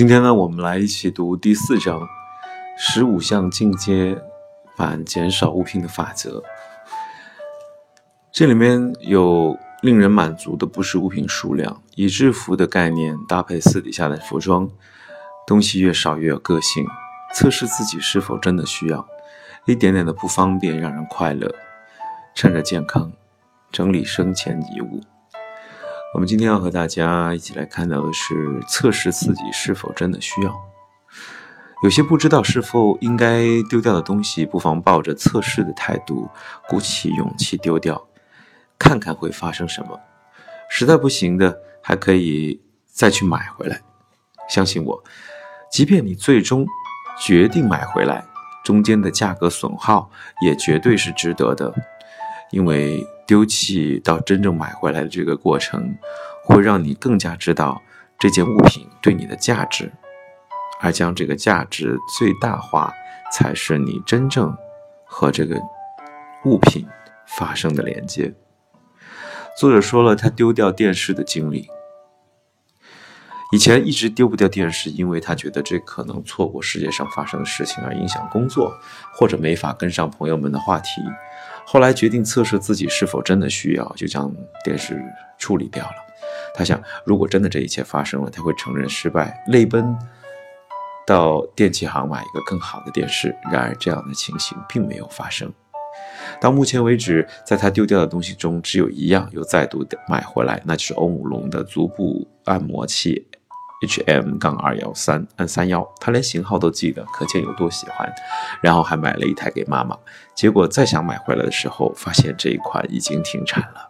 今天呢，我们来一起读第四章十五项进阶版减少物品的法则。这里面有令人满足的不是物品数量，以制服的概念搭配私底下的服装，东西越少越有个性。测试自己是否真的需要，一点点的不方便让人快乐。趁着健康，整理生前遗物。我们今天要和大家一起来看到的是测试自己是否真的需要。有些不知道是否应该丢掉的东西，不妨抱着测试的态度，鼓起勇气丢掉，看看会发生什么。实在不行的，还可以再去买回来。相信我，即便你最终决定买回来，中间的价格损耗也绝对是值得的，因为。丢弃到真正买回来的这个过程，会让你更加知道这件物品对你的价值，而将这个价值最大化，才是你真正和这个物品发生的连接。作者说了他丢掉电视的经历，以前一直丢不掉电视，因为他觉得这可能错过世界上发生的事情而影响工作，或者没法跟上朋友们的话题。后来决定测试自己是否真的需要，就将电视处理掉了。他想，如果真的这一切发生了，他会承认失败，泪奔到电器行买一个更好的电视。然而，这样的情形并没有发生。到目前为止，在他丢掉的东西中，只有一样又再度买回来，那就是欧姆龙的足部按摩器。H M 杠二幺三按三幺，他连型号都记得，可见有多喜欢。然后还买了一台给妈妈，结果再想买回来的时候，发现这一款已经停产了。